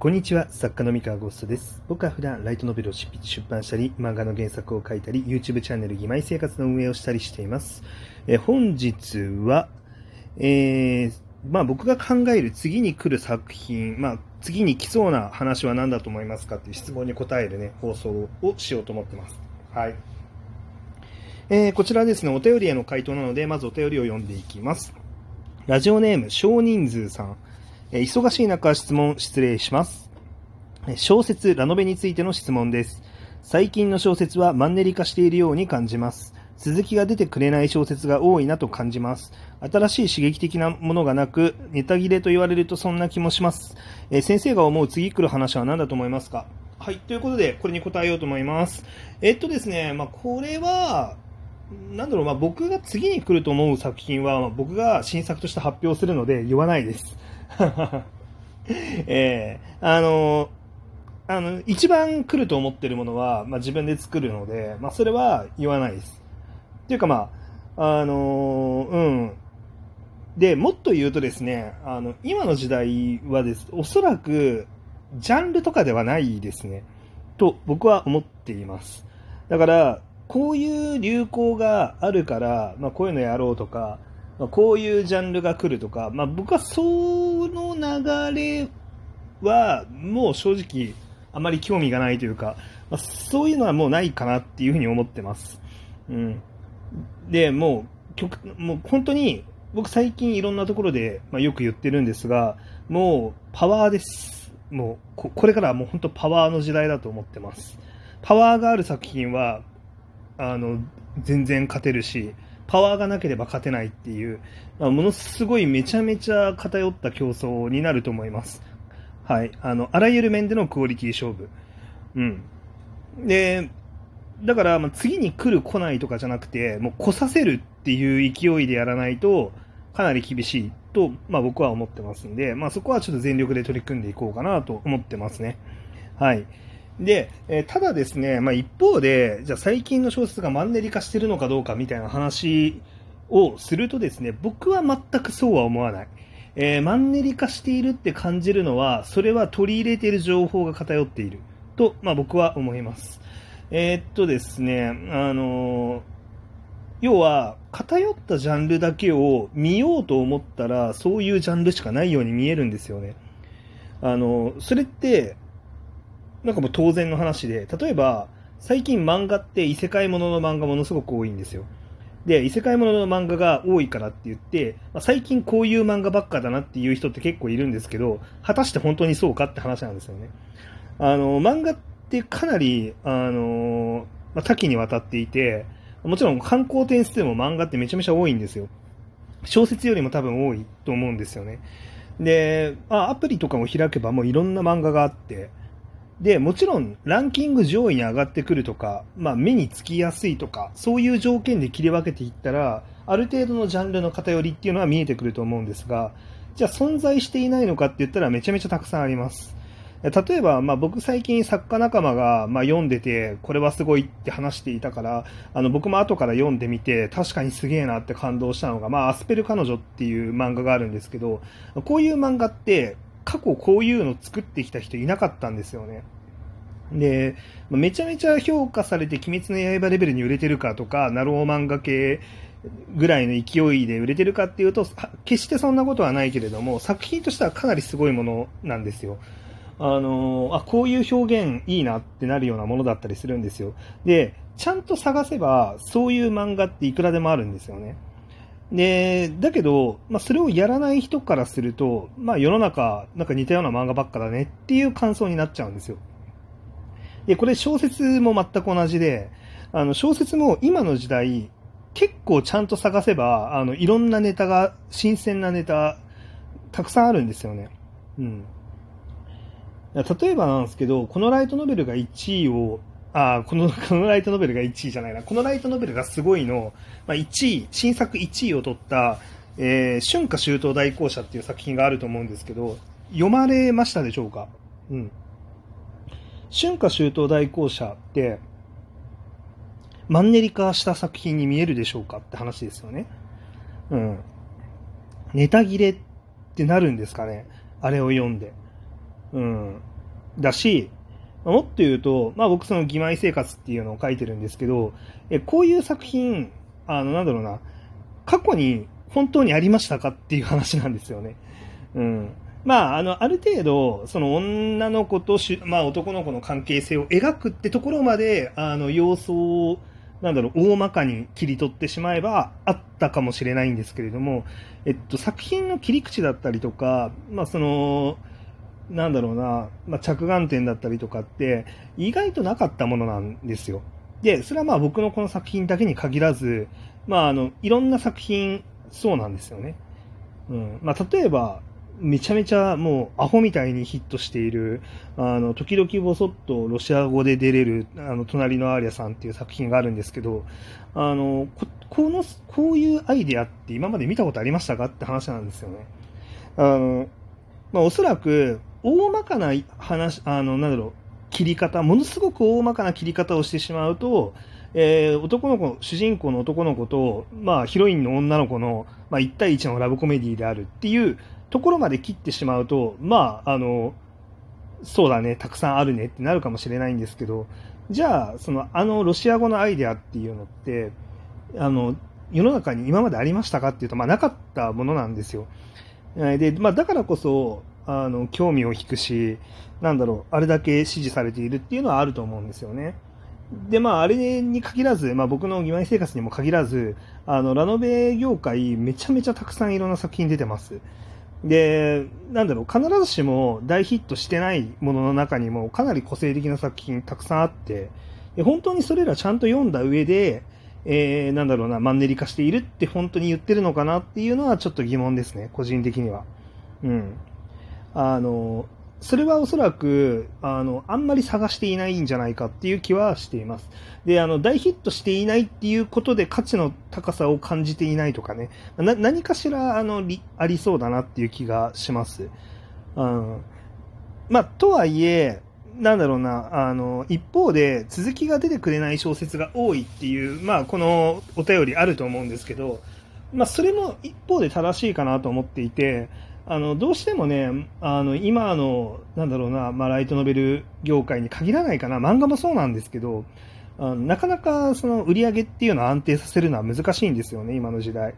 こんにちは、作家の三河ゴーストです。僕は普段ライトノベルを執筆出版したり、漫画の原作を書いたり、YouTube チャンネル義妹生活の運営をしたりしています。え本日は、えーまあ僕が考える次に来る作品、まあ次に来そうな話は何だと思いますかっていう質問に答えるね、放送をしようと思ってます。はい。えーこちらですね、お便りへの回答なので、まずお便りを読んでいきます。ラジオネーム、少人数さん。え忙しい中質問失礼します。小説ラノベについての質問です。最近の小説はマンネリ化しているように感じます。続きが出てくれない小説が多いなと感じます。新しい刺激的なものがなく、ネタ切れと言われるとそんな気もします。えー先生が思う次来る話は何だと思いますか？はい、ということで、これに答えようと思います。えっとですね、まあ、これは、なんだろう、まあ、僕が次に来ると思う作品は、まあ僕が新作として発表するので言わないです。ええあの、あの、一番来ると思ってるものは、まあ、自分で作るので、まあ、それは言わないです。っていうか、まあ、あの、うん。で、もっと言うとですね、あの、今の時代はです、おそらく、ジャンルとかではないですね。と、僕は思っています。だから、こういう流行があるから、まあ、こういうのやろうとか、まあ、こういうジャンルが来るとか、まあ、僕はその流れはもう正直あまり興味がないというか、まあ、そういうのはもうないかなっていうふうに思ってます。うん、でもう極もう本当に僕最近いろんなところで、まあ、よく言ってるんですがもうパワーです。もうここれからはもう本当パワーの時代だと思ってます。パワーがある作品はあの全然勝てるしパワーがなければ勝てないっていう、まあものすごいめちゃめちゃ偏った競争になると思います。はい。あの、あらゆる面でのクオリティ勝負。うん。で、だから、ま、次に来る来ないとかじゃなくて、もう来させるっていう勢いでやらないと、かなり厳しいと、まあ僕は思ってますんで、まあそこはちょっと全力で取り組んでいこうかなと思ってますね。はい。で、えーただですね、まあ、一方で、じゃあ最近の小説がマンネリ化してるのかどうかみたいな話をするとですね、僕は全くそうは思わない。えーマンネリ化しているって感じるのは、それは取り入れている情報が偏っていると、まあ、僕は思います。えーっとですね、あの要は、偏ったジャンルだけを見ようと思ったら、そういうジャンルしかないように見えるんですよね。あのそれって、なんかもう当然の話で、例えば、最近漫画って異世界ものの漫画ものすごく多いんですよ。で、異世界ものの漫画が多いからって言って、まあ最近こういう漫画ばっかだなっていう人って結構いるんですけど、果たして本当にそうかって話なんですよね。あの、漫画ってかなり、あの、まあ多岐にわたっていて、もちろん観光点数も漫画ってめちゃめちゃ多いんですよ。小説よりも多分多いと思うんですよね。で、まあアプリとかも開けばもういろんな漫画があって、で、もちろんランキング上位に上がってくるとか、まあ目につきやすいとか、そういう条件で切り分けていったら、ある程度のジャンルの偏りっていうのは見えてくると思うんですが、じゃあ存在していないのかって言ったらめちゃめちゃたくさんあります。例えば、まあ、僕最近作家仲間が、まあ、読んでて、これはすごいって話していたから、あの僕も後から読んでみて、確かにすげえなって感動したのが、まあ、アスペル彼女っていう漫画があるんですけど、こういう漫画って、過去こういうの作ってきた人いなかったんですよね。で、めちゃめちゃ評価されて、鬼滅の刃レベルに売れてるかとか、ナロー漫画系ぐらいの勢いで売れてるかっていうと、決してそんなことはないけれども、作品としてはかなりすごいものなんですよ。あのあ、こういう表現いいなってなるようなものだったりするんですよ。で、ちゃんと探せば、そういう漫画っていくらでもあるんですよね。で、だけど、まあ、それをやらない人からすると、まあ、世の中、なんか似たような漫画ばっかだねっていう感想になっちゃうんですよ。で、これ小説も全く同じで、あの、小説も今の時代、結構ちゃんと探せば、あの、いろんなネタが、新鮮なネタ、たくさんあるんですよね。うん。例えばなんですけど、このライトノベルが1位を、あこの、このライトノベルが1位じゃないな、このライトノベルがすごいの、まあ、1位、新作1位を取った、えー春夏秋冬大校舎っていう作品があると思うんですけど、読まれましたでしょうか？うん。春夏秋冬大校舎って、マンネリ化した作品に見えるでしょうかって話ですよね。うん。ネタ切れってなるんですかねあれを読んで。うん。だし、もっと言うと、まあ僕その義妹生活っていうのを書いてるんですけど、えこういう作品、あの、なんだろうな、過去に本当にありましたかっていう話なんですよね。うん。まあ、あの、ある程度、その女の子とし、まあ男の子の関係性を描くってところまで、あの、様相を、なんだろう、大まかに切り取ってしまえばあったかもしれないんですけれども、えっと、作品の切り口だったりとか、まあその、なんだろうな、まあ、着眼点だったりとかって、意外となかったものなんですよ。で、それはまあ僕のこの作品だけに限らず、まああの、いろんな作品、そうなんですよね。うん。まあ例えば、めちゃめちゃもうアホみたいにヒットしている、あの、時々ぼそっとロシア語で出れる、あの、隣のアーリアさんっていう作品があるんですけど、あの、ここの、こういうアイデアって今まで見たことありましたか？って話なんですよね。あの、まあおそらく、大まかな話、あの、なんだろう、切り方、ものすごく大まかな切り方をしてしまうと、えー、男の子、主人公の男の子と、まあ、ヒロインの女の子の、まあ、1対1のラブコメディであるっていうところまで切ってしまうと、まあ、あの、そうだね、たくさんあるねってなるかもしれないんですけど、じゃあ、その、あのロシア語のアイデアっていうのって、あの、世の中に今までありましたかっていうと、まあ、なかったものなんですよ。で、まあ、だからこそ、あの、興味を引くし、なんだろう、あれだけ支持されているっていうのはあると思うんですよね。で、まあ、あれに限らず、まあ、僕の義妹生活にも限らず、あの、ラノベ業界、めちゃめちゃたくさんいろんな作品出てます。で、なんだろう、必ずしも大ヒットしてないものの中にも、かなり個性的な作品たくさんあって、本当にそれらちゃんと読んだ上で、えー、なんだろうな、マンネリ化しているって本当に言ってるのかなっていうのはちょっと疑問ですね、個人的には。うん。あの、それはおそらく、あの、あんまり探していないんじゃないかっていう気はしています。で、あの、大ヒットしていないっていうことで価値の高さを感じていないとかね、な何かしら、あの、ありそうだなっていう気がします。うん。まあ、とはいえ、なんだろうな、あの、一方で続きが出てくれない小説が多いっていう、まあ、このお便りあると思うんですけど、まあ、それも一方で正しいかなと思っていて、あのどうしてもね、あの今のなんだろうな、まあ、ライトノベル業界に限らないかな、漫画もそうなんですけど、あのなかなかその売り上げっていうのを安定させるのは難しいんですよね、今の時代。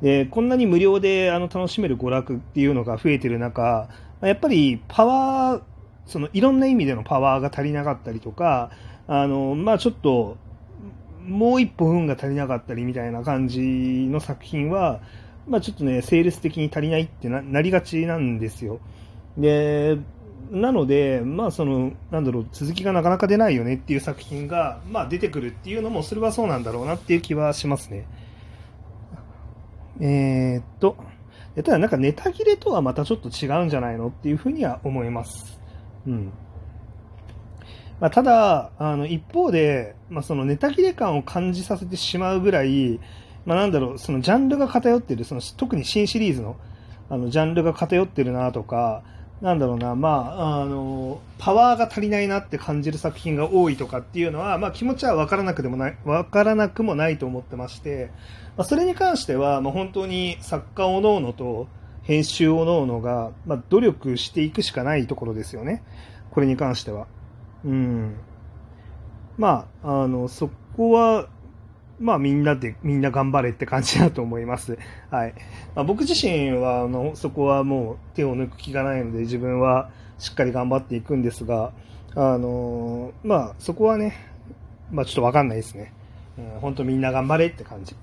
でこんなに無料であの楽しめる娯楽っていうのが増えてる中、やっぱりパワー、そのいろんな意味でのパワーが足りなかったりとか、あのまあ、ちょっともう一歩運が足りなかったりみたいな感じの作品は、まあ、ちょっとね、セールス的に足りないってなりがちなんですよ。で、なので、まあ、その、なんだろう、続きがなかなか出ないよねっていう作品が、まあ、出てくるっていうのも、それはそうなんだろうなっていう気はしますね。えー、っと、ただなんかネタ切れとはまたちょっと違うんじゃないのっていうふうには思います。うん。まあ、ただ、あの、一方で、まあ、そのネタ切れ感を感じさせてしまうぐらい、まあ、なんだろう、そのジャンルが偏ってる、その特に新シリーズのあのジャンルが偏ってるなとか、なんだろうな、まあ、あの、パワーが足りないなって感じる作品が多いとかっていうのは、まあ気持ちはわからなくでもない、わからなくもないと思ってまして、まあ、それに関しては、まあ本当に作家おのおのと編集おのおのが、まあ努力していくしかないところですよね。これに関しては。うん。まあ、あの、そこは、まあみんなで、みんな頑張れって感じだと思います。はい。まあ、僕自身は、あの、そこはもう手を抜く気がないので自分はしっかり頑張っていくんですが、あのまあそこはね、まあちょっとわかんないですね。うん、本当みんな頑張れって感じ。う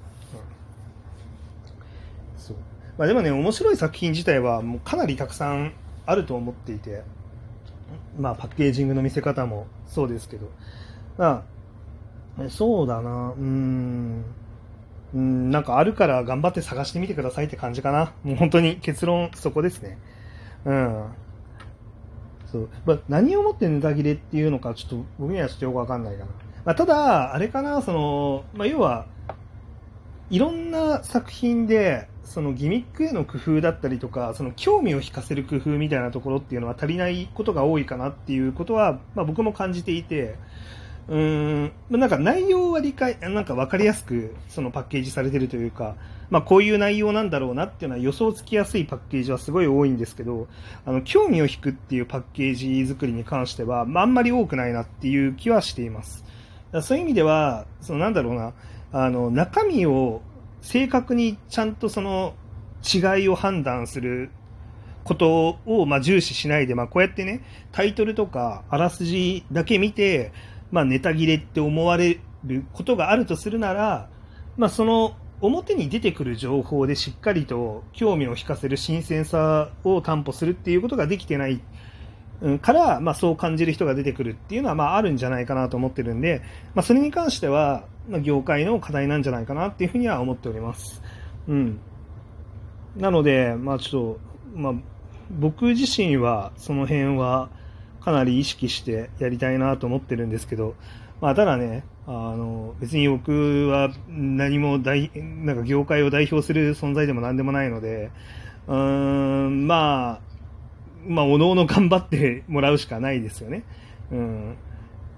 ん、そう。まあでもね、面白い作品自体はもうかなりたくさんあると思っていて、まあパッケージングの見せ方もそうですけど、まあそうだな、うん、うん、なんかあるから頑張って探してみてくださいって感じかな。もう本当に結論そこですね。うん。そう。まあ、何をもってネタ切れっていうのか、ちょっと僕にはちょっとよくわかんないかな。まあ、ただ、あれかな、その、まあ、要は、いろんな作品で、そのギミックへの工夫だったりとか、その興味を引かせる工夫みたいなところっていうのは足りないことが多いかなっていうことは、まあ、僕も感じていて、うーん、なんか内容は理解、なんか分かりやすくそのパッケージされてるというか、まあこういう内容なんだろうなっていうのは予想つきやすいパッケージはすごい多いんですけど、あの、興味を引くっていうパッケージ作りに関しては、まああんまり多くないなっていう気はしています。そういう意味では、そのなんだろうな、あの、中身を正確にちゃんとその違いを判断することをま重視しないで、まあ、こうやってね、タイトルとかあらすじだけ見て、まあ、ネタ切れって思われることがあるとするなら、まあ、その表に出てくる情報でしっかりと興味を引かせる新鮮さを担保するっていうことができてないから、まあ、そう感じる人が出てくるっていうのは、まあ、あるんじゃないかなと思ってるんで、まあ、それに関しては、まあ、業界の課題なんじゃないかなっていうふうには思っております。うん。なので、まあ、ちょっと、まあ、僕自身はその辺はかなり意識してやりたいなと思ってるんですけど、まあ、ただね、あの別に僕は何も大なんか業界を代表する存在でも何でもないので、うーんまあ、まあ、おのおの頑張ってもらうしかないですよね。うん。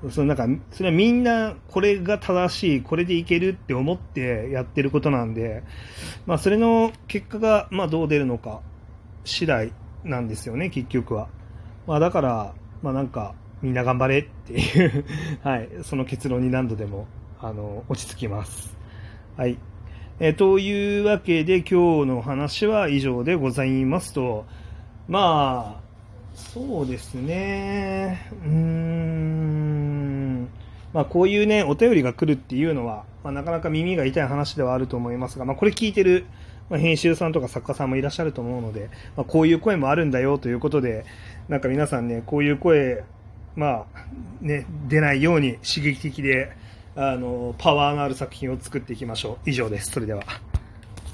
そのなんか、それはみんなこれが正しい、これでいけるって思ってやってることなんで、まあ、それの結果が、まあ、どう出るのか次第なんですよね、結局は。まあ、だから、まあ、なんか、みんな頑張れっていう はい、その結論に何度でも、あの、落ち着きます。はい。えというわけで、今日の話は以上でございますと、まあ、そうですね、うーん、まあ、こういうね、お便りが来るっていうのは、まあ、なかなか耳が痛い話ではあると思いますが、まあ、これ聞いてる、まあ、編集さんとか作家さんもいらっしゃると思うので、まあ、こういう声もあるんだよということで、なんか皆さんね、こういう声、まあ、ね、出ないように刺激的で、あの、パワーのある作品を作っていきましょう。以上です。それでは。